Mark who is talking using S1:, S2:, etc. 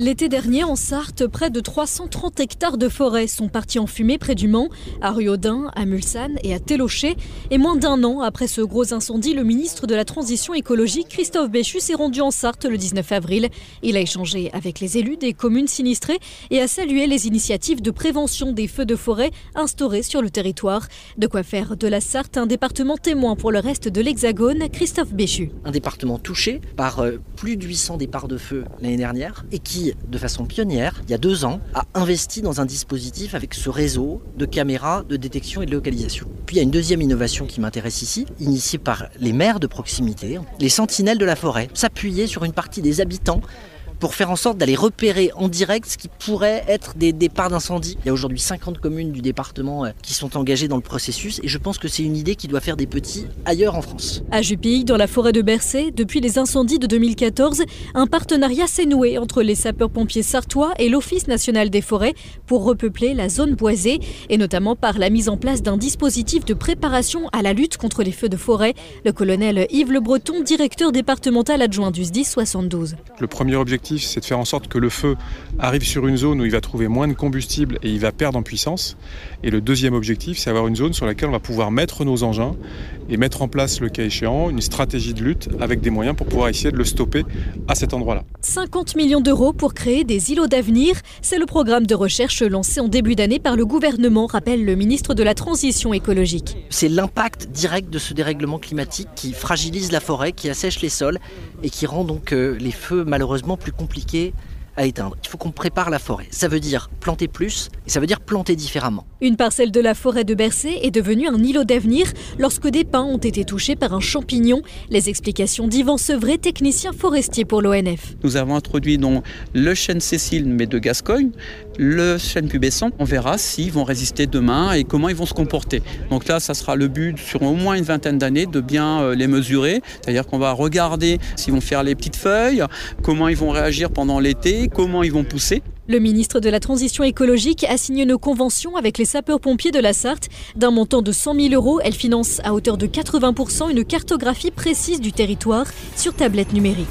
S1: L'été dernier, en Sarthe, près de 330 hectares de forêt sont partis en fumée près du Mans, à Ruaudin, à Mulsanne et à Télocher. Et moins d'un an après ce gros incendie, le ministre de la Transition écologique, Christophe Béchu, s'est rendu en Sarthe le 19 avril. Il a échangé avec les élus des communes sinistrées et a salué les initiatives de prévention des feux de forêt instaurées sur le territoire. De quoi faire de la Sarthe un département témoin pour le reste de l'Hexagone, Christophe Béchu.
S2: Un département touché par euh, plus de 800 départs de feu l'année dernière et qui de façon pionnière, il y a deux ans, a investi dans un dispositif avec ce réseau de caméras de détection et de localisation. Puis il y a une deuxième innovation qui m'intéresse ici, initiée par les maires de proximité, les sentinelles de la forêt, s'appuyer sur une partie des habitants pour faire en sorte d'aller repérer en direct ce qui pourrait être des départs d'incendie. Il y a aujourd'hui 50 communes du département euh, qui sont engagées dans le processus et je pense que c'est une idée qui doit faire des petits ailleurs en France.
S1: À Jupille, dans la forêt de Bercé, depuis les incendies de 2014, un partenariat s'est noué entre les sapeurs-pompiers sartois et l'Office national des forêts pour repeupler la zone boisée et notamment par la mise en place d'un dispositif de préparation à la lutte contre les feux de forêt. Le colonel Yves Le Breton, directeur départemental adjoint du SDIS 72.
S3: Le premier objectif c'est de faire en sorte que le feu arrive sur une zone où il va trouver moins de combustible et il va perdre en puissance. Et le deuxième objectif, c'est avoir une zone sur laquelle on va pouvoir mettre nos engins et mettre en place, le cas échéant, une stratégie de lutte avec des moyens pour pouvoir essayer de le stopper à cet endroit-là.
S1: 50 millions d'euros pour créer des îlots d'avenir, c'est le programme de recherche lancé en début d'année par le gouvernement, rappelle le ministre de la Transition écologique.
S2: C'est l'impact direct de ce dérèglement climatique qui fragilise la forêt, qui assèche les sols et qui rend donc euh, les feux malheureusement plus compliqué à éteindre. Il faut qu'on prépare la forêt. Ça veut dire planter plus et ça veut dire planter différemment.
S1: Une parcelle de la forêt de Bercé est devenue un îlot d'avenir lorsque des pins ont été touchés par un champignon. Les explications d'Yvan Sevray, technicien forestier pour l'ONF.
S4: Nous avons introduit donc le chêne Cécile, mais de Gascogne, le chêne pubescent. On verra s'ils vont résister demain et comment ils vont se comporter. Donc là, ça sera le but sur au moins une vingtaine d'années de bien euh, les mesurer. C'est-à-dire qu'on va regarder s'ils vont faire les petites feuilles, comment ils vont réagir pendant l'été, comment ils vont pousser.
S1: Le ministre de la Transition écologique a signé une convention avec les sapeurs-pompiers de la Sarthe. D'un montant de 100 000 euros, elle finance à hauteur de 80% une cartographie précise du territoire sur tablette numérique.